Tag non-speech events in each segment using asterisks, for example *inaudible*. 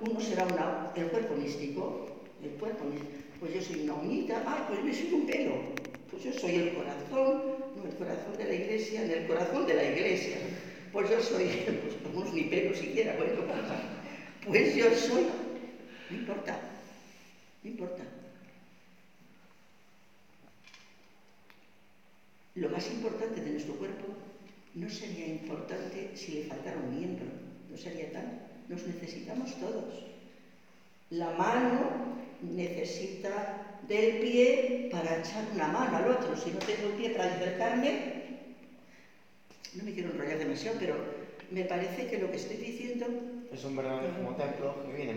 uno será el cuerpo místico, el cuerpo místico. Pues yo soy una uñita, ah, pues yo soy un pelo. Pues yo soy el corazón, no el corazón de la iglesia, en el corazón de la iglesia. Pues yo soy, *laughs* pues como ni pelo siquiera, bueno, *laughs* pues yo soy, no importa, no importa. Lo más importante de nuestro cuerpo no sería importante si le faltara un miembro, no sería tal. Nos necesitamos todos. La mano necesita del pie para echar una mano al otro. Si no tengo el pie para acercarme, no me quiero enrollar demasiado, pero me parece que lo que estoy diciendo... Es un verdadero como templo que viene.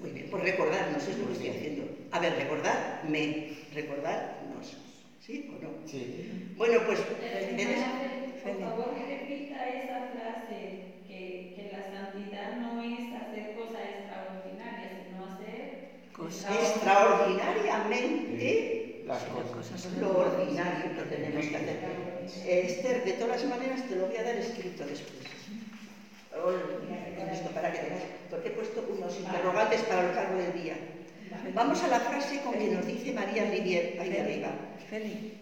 Muy bien, pues recordarnos es lo que estoy haciendo. A ver, recordarme, recordarnos. ¿Sí o no? Sí. Bueno, pues... Por favor, repita esa frase, que, que la santidad no es hacer cosas extraordinarias, sino hacer... Cosas las cosas. lo ordinario que tenemos que hacer. Eh, Esther, de todas maneras, te lo voy a dar escrito después. Esto para que tengas, porque he puesto unos interrogantes para el cargo del día. Vamos a la frase con que nos dice María Rivier, ahí arriba. Feli,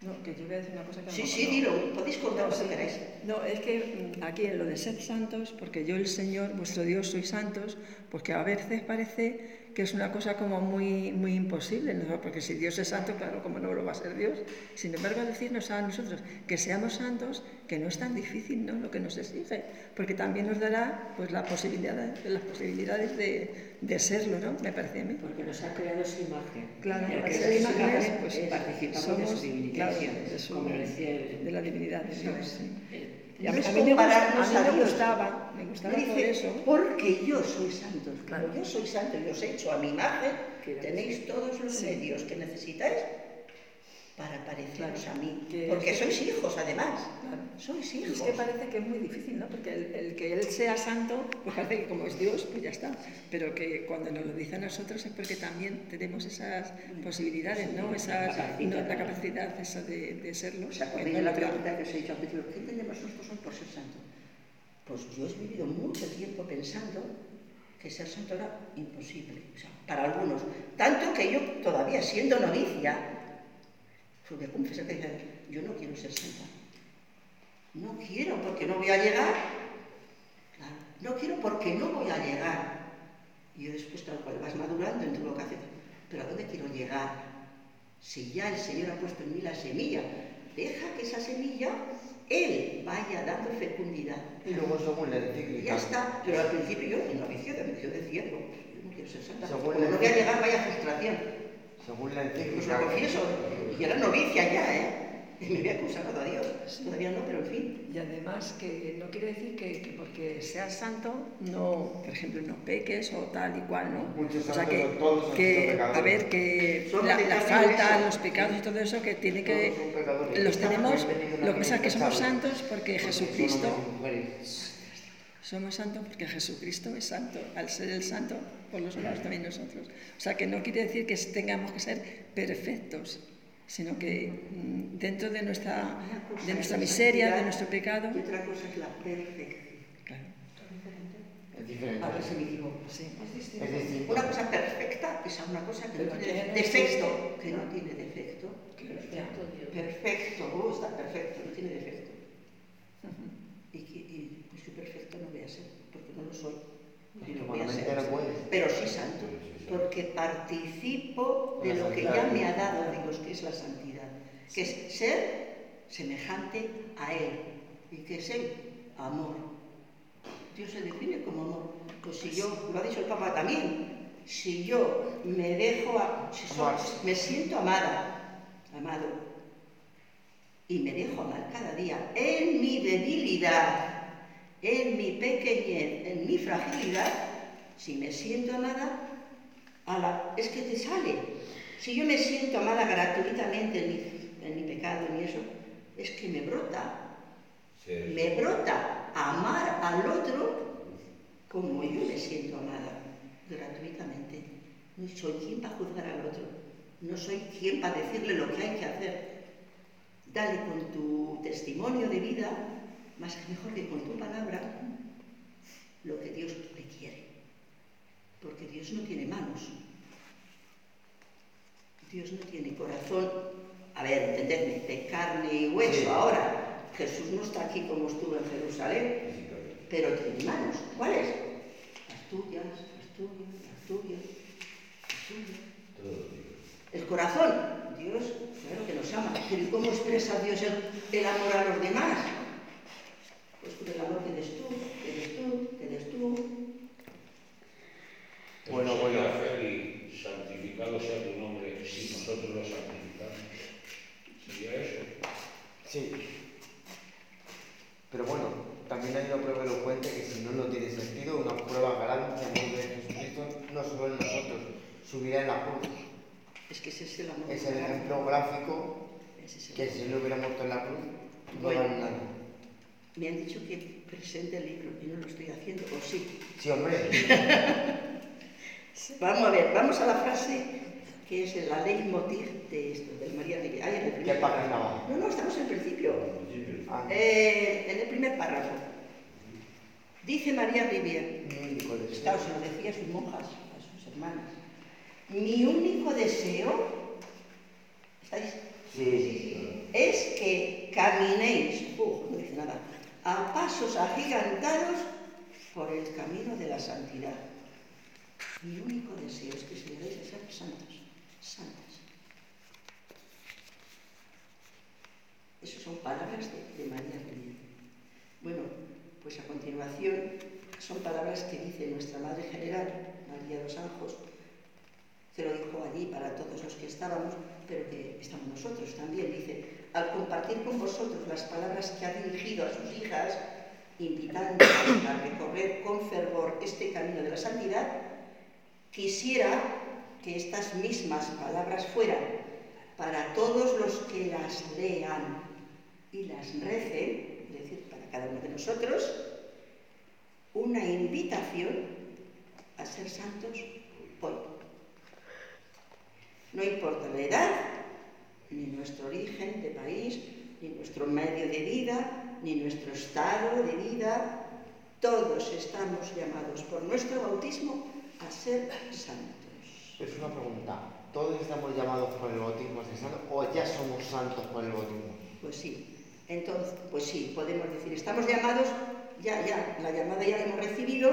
no, que yo voy a decir una cosa que no Sí, me sí, dilo, podéis contar lo que queráis. No, es que mm, aquí en lo de ser santos, porque yo el Señor, vuestro Dios, soy santos, porque a veces parece que es una cosa como muy, muy imposible, ¿no? porque si Dios es santo, claro, como no lo va a ser Dios. Sin embargo, decirnos a nosotros que seamos santos, que no es tan difícil ¿no? lo que nos exige, porque también nos dará pues, la posibilidad, las posibilidades de, de serlo, ¿no? me parece a mí. Porque nos ha creado su imagen. Claro, y al ser su imagen, pues, eh, participamos somos, de su divinización, claro, de su- como decía el- de la divinidad de Dios. sí. A, No mí- es a mí me, gusta- compararnos a mí a me Dios. gustaba, me gustaba Dice, por eso. porque yo soy santo. Claro. yo soy santo y os he hecho a mi imagen, tenéis todos los Sí. medios que necesitáis para pareceros a mí. Que- Porque sois hijos, además. Claro. Sois hijos. Es que parece que es muy difícil, ¿no? Porque el, el que Él sea santo, pues parece que como es Dios, pues ya está. Pero que cuando nos lo dice a nosotros es porque también tenemos esas posibilidades, ¿no? Esas, no, la capacidad esa de, de serlo. O sea, cuando la pregunta que os he dicho al principio, ¿qué entendemos nosotros por ser santo? Pues yo he vivido mucho tiempo pensando que ser santo era imposible, o sea, para algunos. Tanto que yo todavía siendo novicia, pues voy a confesar que dije, yo no quiero ser santa. No quiero porque no voy a llegar. Claro, no quiero porque no voy a llegar. Y yo después, tal cual, vas madurando en tu vocación. Pero ¿a dónde quiero llegar? Si ya el Señor ha puesto en mí la semilla, deja que esa semilla, Él vaya dando fecundidad. Y luego según la encíclica. ya está. Pero al principio yo, en novicio, yo decía, digo, yo no quiero ser santa. Según la- no voy a llegar, vaya frustración. Según la lo encíclica. confieso. Y era novicia ya, ¿eh? Y me había consagrado a Dios. Todavía no, pero en fin. Y además que no quiere decir que, que porque seas santo, no, por ejemplo, no peques o tal y cual, ¿no? Muchos o sea que, todos que a ver, que la, falta, eso. los pecados y todo eso, que tiene que... Los tenemos, lo que pasa es que somos santos porque Porque Jesucristo... son hombres y mujeres. Somos santos porque Jesucristo es santo. Al ser el santo, por los lados también nosotros. O sea, que no quiere decir que tengamos que ser perfectos, sino que mm, dentro de nuestra, de es nuestra miseria, de nuestro pecado. Y otra cosa es la perfección. Claro, Es diferente. A ver si me equivoco. sí. Es distinto. Una cosa perfecta es una cosa que Pero no tiene no defecto. Que no tiene defecto. Perfecto. Perfecto, oh, está perfecto, no tiene defecto. Y, que, y pues si perfecto no voy a ser, porque no lo soy. Y no voy a Humanamente ser. no puedes. Pero sí santo, porque participo de lo que ya me ha dado Dios, que es la santidad, que es ser semejante a Él. ¿Y que es Él? Amor. Dios se define como amor. Pues si yo, lo ha dicho el Papa también, si yo me dejo, a- si me siento amada, amado, y me dejo amar cada día en mi debilidad, en mi pequeñez, en mi fragilidad, si me siento amada, es que te sale. Si yo me siento amada gratuitamente en mi, en mi pecado, en mi eso, es que me brota. Me brota amar al otro como yo me siento amada, gratuitamente. No soy quien para juzgar al otro, no soy quien para decirle lo que hay que hacer. Dale con tu testimonio de vida, más que mejor que con tu palabra, lo que Dios le quiere. Dios no tiene manos. Dios no tiene corazón. A ver, entendedme, de carne y hueso. Sí. Ahora, Jesús no está aquí como estuvo en Jerusalén, pero tiene manos. ¿Cuáles? Las tuyas, las tuyas, las tuyas, las tuyas. El corazón, Dios, claro que nos ama. Pero ¿y cómo expresa Dios el, el amor a los demás? Pues con el amor que des tú, que des tú, que des tú. Bueno. Y santificado sea tu nombre si nosotros lo santificamos. ¿Sería eso? Sí. Pero bueno, también hay una prueba elocuente que si no, no tiene sentido, una prueba grande que amor de Jesucristo, no solo en nosotros, subirá en la cruz. Es que ese es el amor. Es el ejemplo gráfico Ese es el que si no hubiera muerto en la cruz, no Bueno. nada. Me han dicho que presente el libro y no lo estoy haciendo, o sí. Sí, hombre. *laughs* Vamos a ver, vamos a la frase que es la leitmotiv de esto, del María de Ay, en el ¿Qué primer página va? No, no, estamos en el principio. Ah, Eh, en el primer párrafo. Dice María Rivier, claro, se lo decía a sus monjas, a sus hermanas. Mi único deseo, ¿estáis? Sí. Es que caminéis, uf, no dice nada, a pasos agigantados por el camino de la santidad. Mi único deseo es que se lleguéis a ser santos, santas. Esas son palabras de, de María Reina. Bueno, pues a continuación son palabras que dice nuestra Madre General, María dos Anjos, que lo dijo allí para todos los que estábamos, pero que estamos nosotros también. Dice, al compartir con vosotros las palabras que ha dirigido a sus hijas, invitándolas a recorrer con fervor este camino de la santidad, quisiera que estas mismas palabras fueran para todos los que las lean y las recen, es decir, para cada uno de nosotros, una invitación a ser santos hoy. No importa la edad, ni nuestro origen de país, ni nuestro medio de vida, ni nuestro estado de vida, todos estamos llamados por nuestro bautismo a ser santos. Es una pregunta. ¿Todos estamos llamados por el bautismo a ser santos o ya somos santos por el bautismo? Pues sí, entonces, pues sí, podemos decir, estamos llamados, ya, ya, la llamada ya la hemos recibido,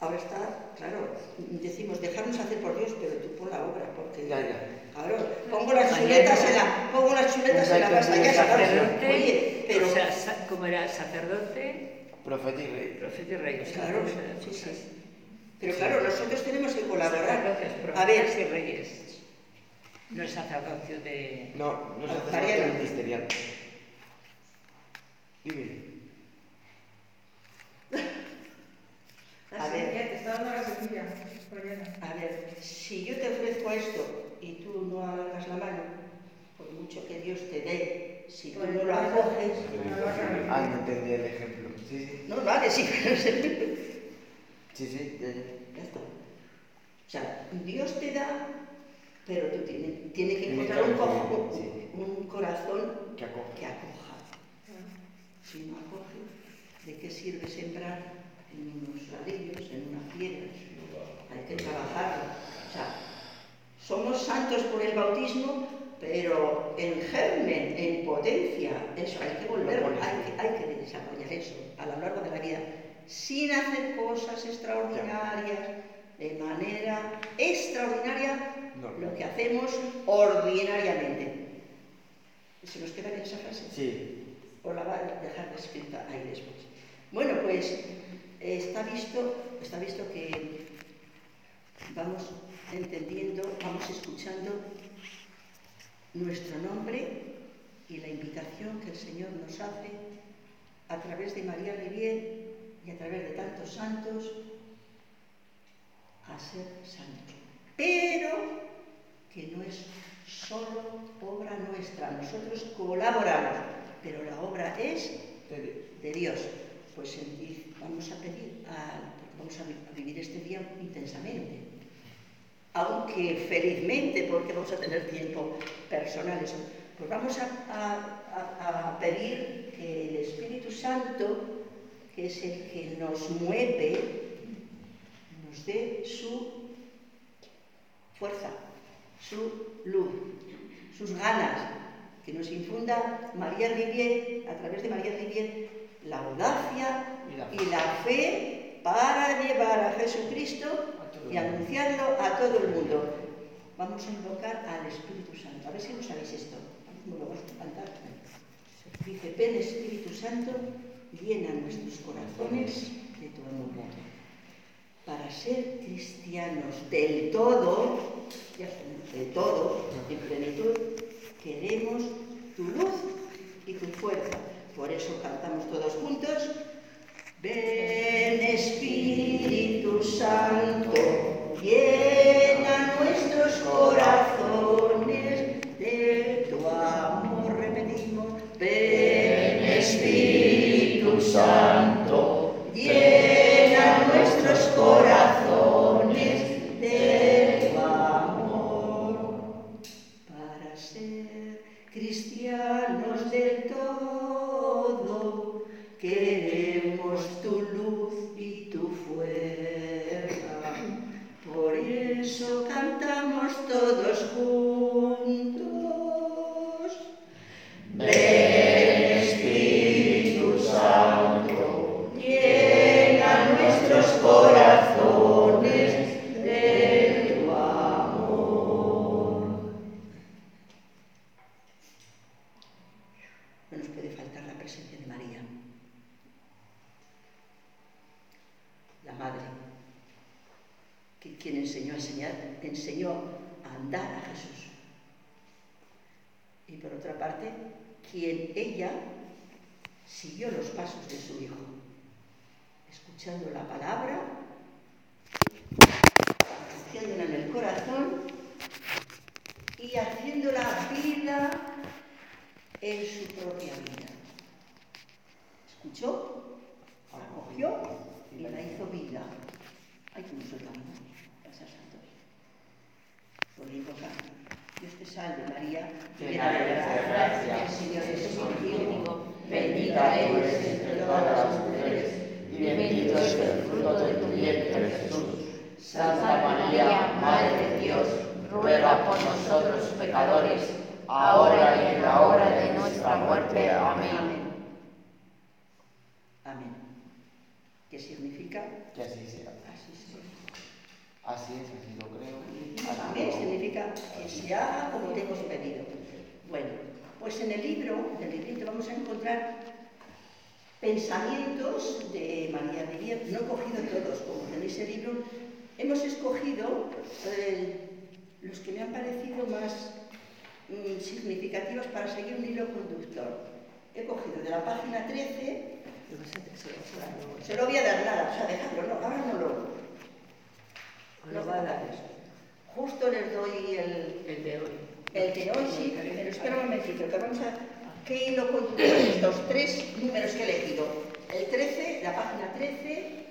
ahora está, claro, decimos, dejarnos hacer por Dios, pero tú pon la obra, porque, Ya, ya. claro, pongo las chuletas en la, pongo las chuletas en la casa, ya Sacerdote, oye, pero, o sea, como era sacerdote, Profeta y rey. profeta y rey. claro, sí, sí, pero claro, nosotros tenemos que colaborar, a ver, y reyes. No el sacerdocio de... No, no es Ah, Mariana. ministerial. Dime. A ver. A ver, si yo te ofrezco esto y tú no alargas la mano, por mucho que Dios te dé, si tú Pues no lo acoges, Ah, no entendí el ejemplo. Sí, sí. no vale, sí, pero se- Sí, sí. ya, está. O sea, Dios te da, pero tú tienes, tienes que encontrar un, que co- acoger, sí. un- corazón Que acoge. que acoja. Si no acoge, ¿de qué sirve sembrar en unos ladrillos, en unas piedras? Hay que trabajarlo. O sea, somos santos por el bautismo, pero en germen, en potencia, eso hay que volver, Lo pones. hay que, hay que desarrollar eso a lo largo de la vida, sin hacer cosas extraordinarias, de manera extraordinaria, No. lo que hacemos ordinariamente. ¿Se nos queda bien esa frase? Sí. o la va a dejar escrita ahí después. Bueno, pues está visto, está visto que vamos entendiendo, vamos escuchando nuestro nombre y la invitación que el Señor nos hace a través de María Rivier y a través de tantos santos a ser santos. Pero que no es solo obra nuestra, nosotros colaboramos, pero la obra es de Dios. Pues en- vamos a pedir, a- vamos a, vi- a vivir este día intensamente, aunque felizmente, porque vamos a tener tiempo personal, eso, pues vamos a, a- a- a pedir que el Espíritu Santo, que es el que nos mueve, nos dé su fuerza, su luz, sus ganas, que nos infunda María Rivier, a través de María Rivier, la audacia Y la fe para llevar a Jesucristo y anunciarlo a todo el mundo. Vamos a invocar al Espíritu Santo. A ver si lo sabéis esto. ¿Cómo lo vamos a cantar? Dice, ven Espíritu Santo, llena nuestros corazones de tu amor. Para ser cristianos del todo, ya del todo, en plenitud, queremos tu luz y tu fuerza. Por eso cantamos todos juntos. Ven Espíritu Santo, llena nuestros corazones que quien enseñó a enseñar, enseñó a andar a Jesús. Y por otra parte, quien ella siguió los pasos de su Hijo, escuchando la palabra, haciéndola en el corazón y haciéndola vida en su propia vida. Escuchó, la cogió y la hizo vida. Ay, que nos soltamos, pasar santos. Por invocar. Dios te salve María, Llena eres de gracia, el Señor es contigo. Bendita eres entre todas las mujeres, y bendito es el fruto de tu vientre, Jesús. Santa María, Madre de Dios, ruega por nosotros pecadores, ahora y en la hora de nuestra muerte. Amén. ¿Qué significa? Que así sea. Así sea. Así es, así lo creo. Amén significa que se haga como te hemos pedido. Bueno, pues en el libro, en el librito, vamos a encontrar pensamientos de María Rivier. No he cogido todos, como tenéis el libro. Hemos escogido eh, los que me han parecido más mm, significativos para seguir un hilo conductor. He cogido de la página 13, se lo voy a dar nada, o sea, dejadlo, no, ahora no lo... Lo va a dar. Justo les doy el, El de hoy. el de hoy, sí, pero espera un momentito, que vamos a... ¿Qué hilo conductor de estos tres números que he elegido? El 13, la página 13,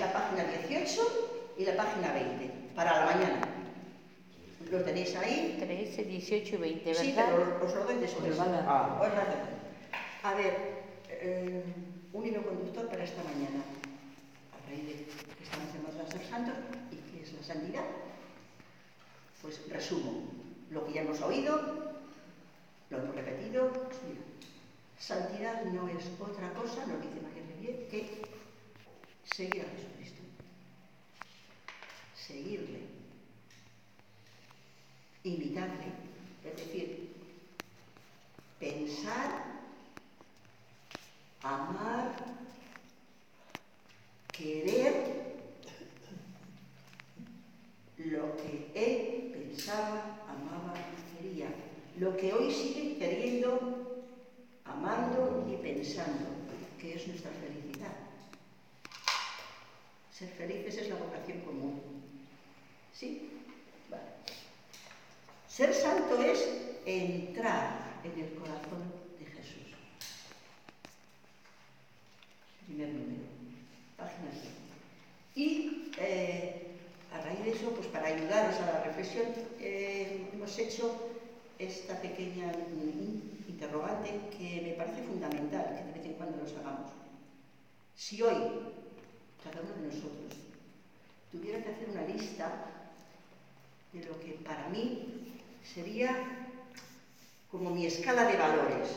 la página 18 y la página 20, para la mañana. ¿Lo tenéis ahí? 13, 18 y 20, Sí, ¿verdad? pero os lo doy después. Os lo va a dar. Ah. A ver, eh, esta mañana. A raíz de que estamos llamados a ser santos y qué es la santidad. Pues resumo lo que ya hemos oído, lo hemos repetido. Mira, santidad no es otra cosa, nos dice María que seguir a Jesucristo. Seguirle. Imitarle. Es decir, pensar, amar, querer lo que él pensaba, amaba y quería, lo que hoy sigue queriendo, amando y pensando, que es nuestra felicidad. Ser felices es la vocación común. ¿Sí? Vale. Ser santo es entrar en el corazón de Jesús. Primer número, página 7. Y eh, a raíz de eso, pues para ayudaros a la reflexión, eh, hemos hecho esta pequeña interrogante que me parece fundamental que de vez en cuando los hagamos. Si hoy, cada uno de nosotros, tuviera que hacer una lista de lo que para mí sería como mi escala de valores.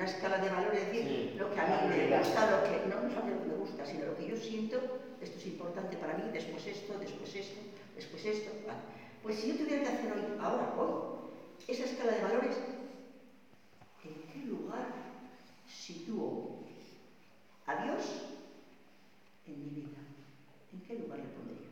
la escala de valores, es decir, lo que a mí me gusta, lo que no, no lo me gusta, sino lo que yo siento, esto es importante para mí, después esto, después esto, después esto, vale. Pues si yo tuviera que hacer hoy, ahora, hoy, esa escala de valores, ¿en qué lugar sitúo a Dios en mi vida? ¿En qué lugar le pondría?